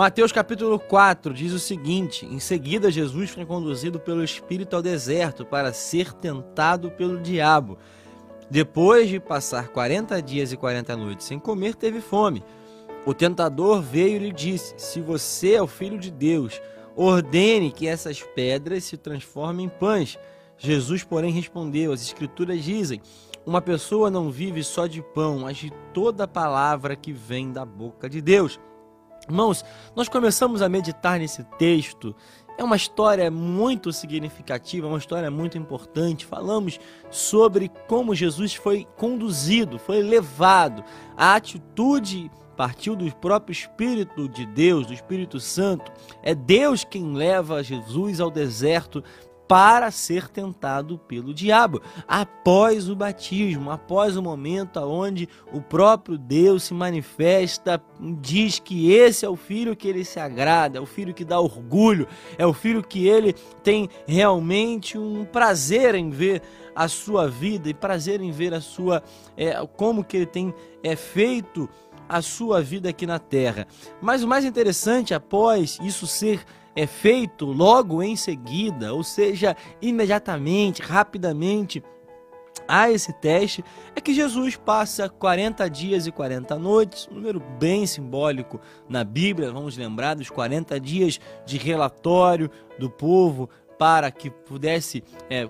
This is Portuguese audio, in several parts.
Mateus capítulo 4 diz o seguinte: Em seguida, Jesus foi conduzido pelo Espírito ao deserto para ser tentado pelo diabo. Depois de passar 40 dias e 40 noites sem comer, teve fome. O tentador veio e lhe disse: Se você é o filho de Deus, ordene que essas pedras se transformem em pães. Jesus, porém, respondeu: As Escrituras dizem: Uma pessoa não vive só de pão, mas de toda palavra que vem da boca de Deus. Irmãos, nós começamos a meditar nesse texto. É uma história muito significativa, uma história muito importante. Falamos sobre como Jesus foi conduzido, foi levado. A atitude partiu do próprio Espírito de Deus, do Espírito Santo. É Deus quem leva Jesus ao deserto para ser tentado pelo diabo. Após o batismo, após o momento onde o próprio Deus se manifesta, diz que esse é o filho que ele se agrada, é o filho que dá orgulho, é o filho que ele tem realmente um prazer em ver a sua vida e prazer em ver a sua é, como que ele tem é feito a sua vida aqui na terra. Mas o mais interessante, após isso ser é feito logo em seguida, ou seja, imediatamente, rapidamente, a esse teste é que Jesus passa 40 dias e 40 noites, um número bem simbólico na Bíblia, vamos lembrar dos 40 dias de relatório do povo para que pudesse é,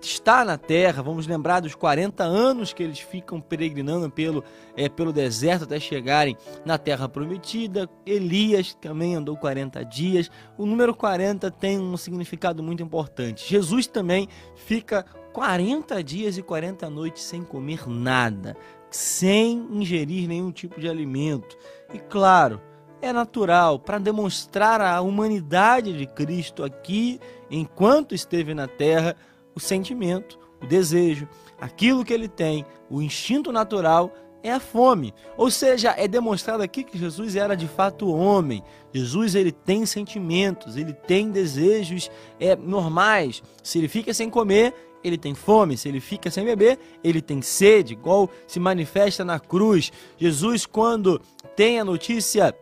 está na terra. Vamos lembrar dos 40 anos que eles ficam peregrinando pelo, é, pelo deserto até chegarem na terra prometida. Elias também andou 40 dias. O número 40 tem um significado muito importante. Jesus também fica 40 dias e 40 noites sem comer nada, sem ingerir nenhum tipo de alimento. E claro, é natural para demonstrar a humanidade de Cristo aqui, enquanto esteve na terra o sentimento, o desejo, aquilo que ele tem, o instinto natural é a fome. Ou seja, é demonstrado aqui que Jesus era de fato homem. Jesus ele tem sentimentos, ele tem desejos é, normais. Se ele fica sem comer, ele tem fome. Se ele fica sem beber, ele tem sede, igual se manifesta na cruz. Jesus, quando tem a notícia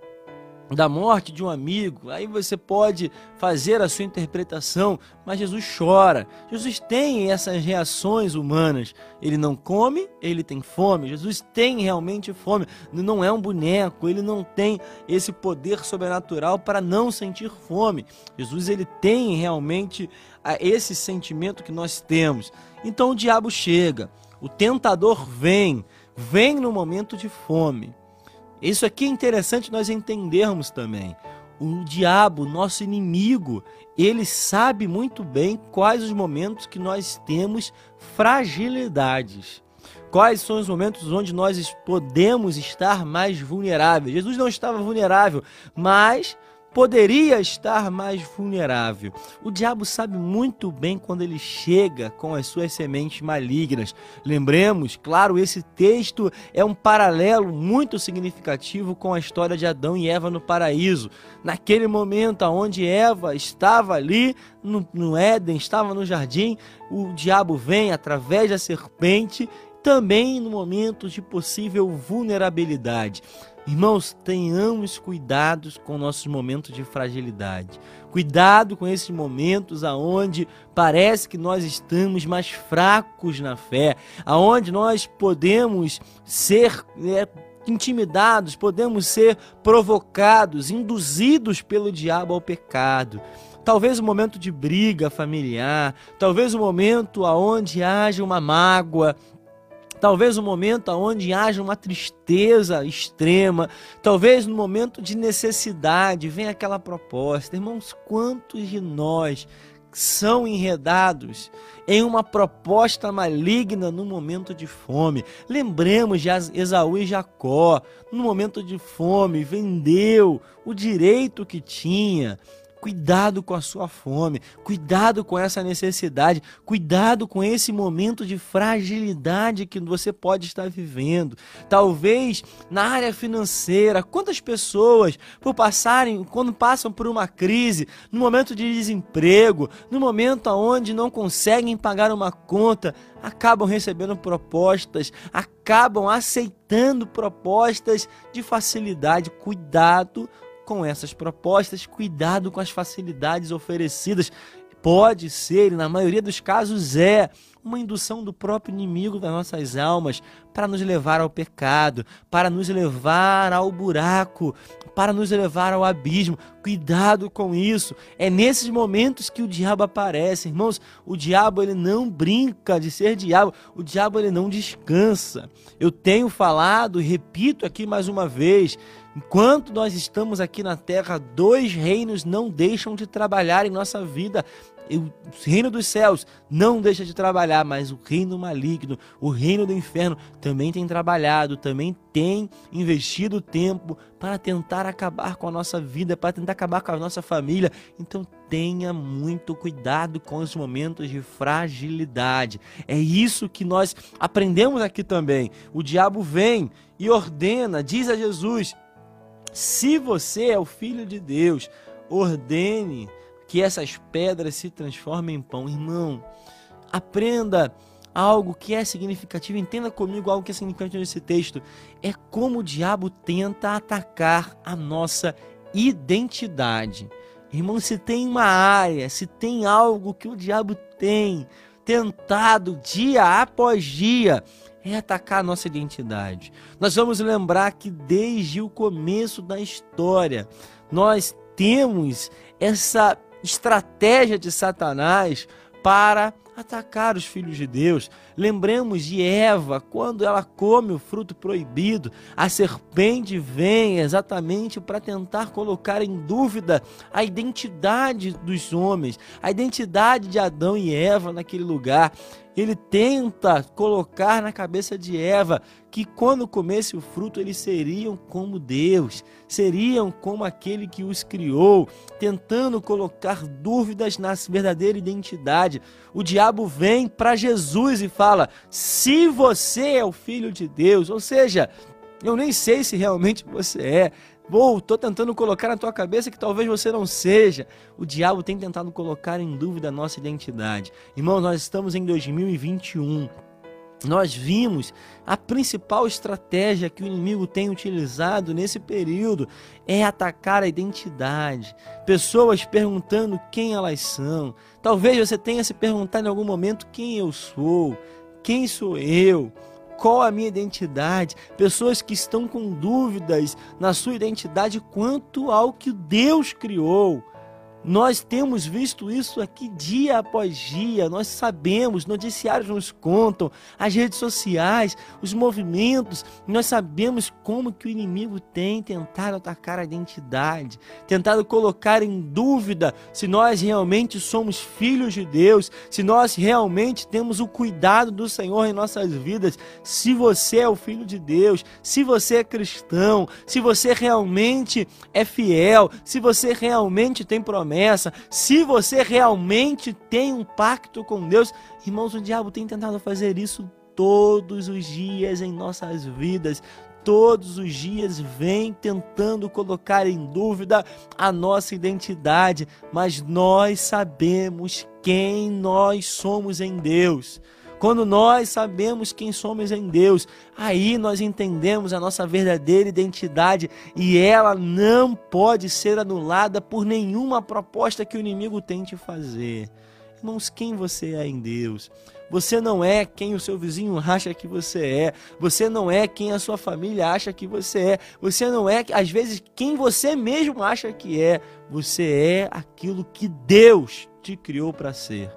da morte de um amigo, aí você pode fazer a sua interpretação, mas Jesus chora. Jesus tem essas reações humanas. Ele não come, ele tem fome. Jesus tem realmente fome. Não é um boneco, ele não tem esse poder sobrenatural para não sentir fome. Jesus ele tem realmente ah, esse sentimento que nós temos. Então o diabo chega, o tentador vem, vem no momento de fome. Isso aqui é interessante nós entendermos também. O diabo, nosso inimigo, ele sabe muito bem quais os momentos que nós temos fragilidades. Quais são os momentos onde nós podemos estar mais vulneráveis? Jesus não estava vulnerável, mas poderia estar mais vulnerável. O diabo sabe muito bem quando ele chega com as suas sementes malignas. Lembremos, claro, esse texto é um paralelo muito significativo com a história de Adão e Eva no paraíso. Naquele momento onde Eva estava ali no, no Éden, estava no jardim, o diabo vem através da serpente também no momento de possível vulnerabilidade. Irmãos, tenhamos cuidados com nossos momentos de fragilidade. Cuidado com esses momentos aonde parece que nós estamos mais fracos na fé, aonde nós podemos ser é, intimidados, podemos ser provocados, induzidos pelo diabo ao pecado. Talvez um momento de briga familiar, talvez um momento aonde haja uma mágoa, talvez um momento onde haja uma tristeza extrema, talvez no momento de necessidade, vem aquela proposta. Irmãos, quantos de nós são enredados em uma proposta maligna no momento de fome. Lembremos de Esaú e Jacó, no momento de fome, vendeu o direito que tinha Cuidado com a sua fome, cuidado com essa necessidade, cuidado com esse momento de fragilidade que você pode estar vivendo. Talvez na área financeira, quantas pessoas por passarem, quando passam por uma crise, no momento de desemprego, no momento onde não conseguem pagar uma conta, acabam recebendo propostas, acabam aceitando propostas de facilidade. Cuidado com essas propostas, cuidado com as facilidades oferecidas. Pode ser, e na maioria dos casos é, uma indução do próprio inimigo das nossas almas para nos levar ao pecado, para nos levar ao buraco, para nos levar ao abismo. Cuidado com isso. É nesses momentos que o diabo aparece, irmãos. O diabo ele não brinca de ser diabo. O diabo ele não descansa. Eu tenho falado, repito aqui mais uma vez, Enquanto nós estamos aqui na terra, dois reinos não deixam de trabalhar em nossa vida o reino dos céus não deixa de trabalhar, mas o reino maligno, o reino do inferno, também tem trabalhado, também tem investido tempo para tentar acabar com a nossa vida, para tentar acabar com a nossa família. Então tenha muito cuidado com os momentos de fragilidade. É isso que nós aprendemos aqui também. O diabo vem e ordena, diz a Jesus: se você é o filho de Deus, ordene que essas pedras se transformem em pão. Irmão, aprenda algo que é significativo, entenda comigo algo que é significante nesse texto. É como o diabo tenta atacar a nossa identidade. Irmão, se tem uma área, se tem algo que o diabo tem tentado dia após dia, é atacar a nossa identidade. Nós vamos lembrar que desde o começo da história, nós temos essa estratégia de Satanás para atacar os filhos de Deus. Lembremos de Eva, quando ela come o fruto proibido, a serpente vem exatamente para tentar colocar em dúvida a identidade dos homens, a identidade de Adão e Eva naquele lugar ele tenta colocar na cabeça de Eva que quando comesse o fruto eles seriam como Deus, seriam como aquele que os criou, tentando colocar dúvidas na verdadeira identidade. O diabo vem para Jesus e fala: "Se você é o filho de Deus", ou seja, eu nem sei se realmente você é, Vou, estou tentando colocar na tua cabeça que talvez você não seja. O diabo tem tentado colocar em dúvida a nossa identidade. Irmão, nós estamos em 2021. Nós vimos a principal estratégia que o inimigo tem utilizado nesse período é atacar a identidade. Pessoas perguntando quem elas são. Talvez você tenha se perguntado em algum momento quem eu sou, quem sou eu qual a minha identidade, pessoas que estão com dúvidas na sua identidade quanto ao que Deus criou. Nós temos visto isso aqui dia após dia, nós sabemos, noticiários nos contam, as redes sociais, os movimentos, nós sabemos como que o inimigo tem tentado atacar a identidade, tentado colocar em dúvida se nós realmente somos filhos de Deus, se nós realmente temos o cuidado do Senhor em nossas vidas, se você é o filho de Deus, se você é cristão, se você realmente é fiel, se você realmente tem promessa promessa, se você realmente tem um pacto com Deus, irmãos, o diabo tem tentado fazer isso todos os dias em nossas vidas. Todos os dias vem tentando colocar em dúvida a nossa identidade, mas nós sabemos quem nós somos em Deus. Quando nós sabemos quem somos em Deus, aí nós entendemos a nossa verdadeira identidade e ela não pode ser anulada por nenhuma proposta que o inimigo tente fazer. Irmãos, quem você é em Deus? Você não é quem o seu vizinho acha que você é. Você não é quem a sua família acha que você é. Você não é, às vezes, quem você mesmo acha que é. Você é aquilo que Deus te criou para ser.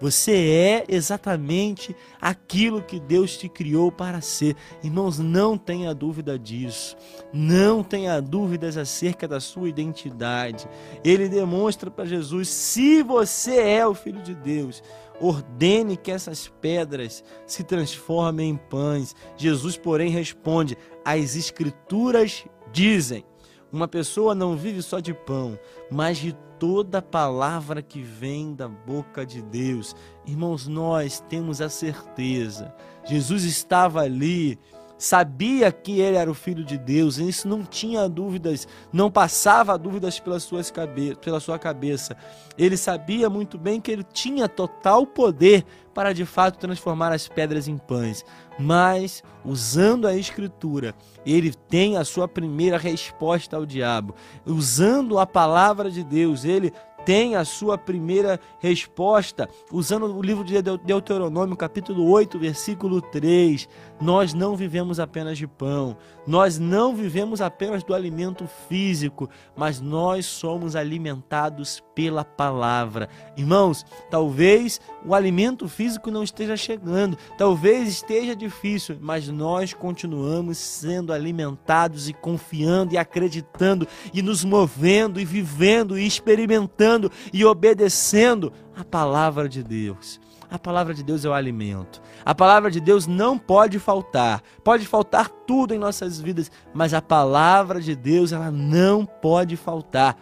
Você é exatamente aquilo que Deus te criou para ser. Irmãos, não tenha dúvida disso. Não tenha dúvidas acerca da sua identidade. Ele demonstra para Jesus: se você é o filho de Deus, ordene que essas pedras se transformem em pães. Jesus, porém, responde: as Escrituras dizem. Uma pessoa não vive só de pão, mas de toda palavra que vem da boca de Deus. Irmãos, nós temos a certeza. Jesus estava ali sabia que ele era o filho de Deus, e isso não tinha dúvidas, não passava dúvidas pelas suas cabe pela sua cabeça. Ele sabia muito bem que ele tinha total poder para de fato transformar as pedras em pães. Mas, usando a Escritura, ele tem a sua primeira resposta ao diabo. Usando a palavra de Deus, ele tem a sua primeira resposta, usando o livro de Deuteronômio, capítulo 8, versículo 3. Nós não vivemos apenas de pão, nós não vivemos apenas do alimento físico, mas nós somos alimentados pela palavra. Irmãos, talvez o alimento físico não esteja chegando, talvez esteja difícil, mas nós continuamos sendo alimentados e confiando e acreditando e nos movendo e vivendo e experimentando e obedecendo a palavra de Deus. A palavra de Deus é o alimento. A palavra de Deus não pode faltar. Pode faltar tudo em nossas vidas, mas a palavra de Deus ela não pode faltar.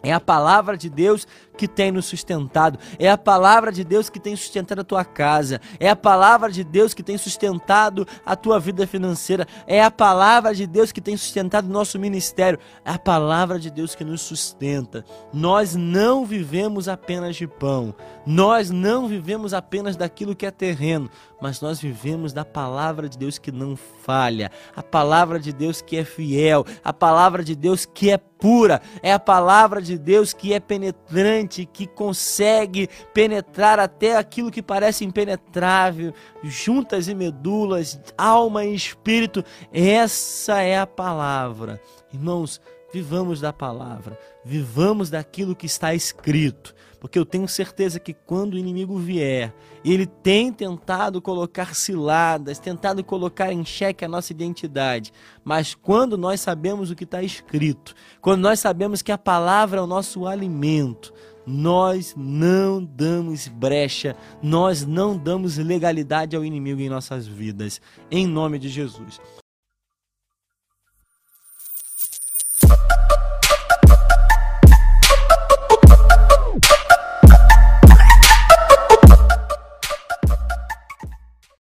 É a palavra de Deus que tem nos sustentado, é a palavra de Deus que tem sustentado a tua casa, é a palavra de Deus que tem sustentado a tua vida financeira, é a palavra de Deus que tem sustentado o nosso ministério, é a palavra de Deus que nos sustenta. Nós não vivemos apenas de pão, nós não vivemos apenas daquilo que é terreno, mas nós vivemos da palavra de Deus que não falha, a palavra de Deus que é fiel, a palavra de Deus que é pura, é a palavra de Deus que é penetrante que consegue penetrar até aquilo que parece impenetrável, juntas e medulas, alma e espírito. Essa é a palavra. Irmãos, vivamos da palavra, vivamos daquilo que está escrito, porque eu tenho certeza que quando o inimigo vier, ele tem tentado colocar ciladas, tentado colocar em xeque a nossa identidade, mas quando nós sabemos o que está escrito, quando nós sabemos que a palavra é o nosso alimento, nós não damos brecha, nós não damos legalidade ao inimigo em nossas vidas, em nome de Jesus.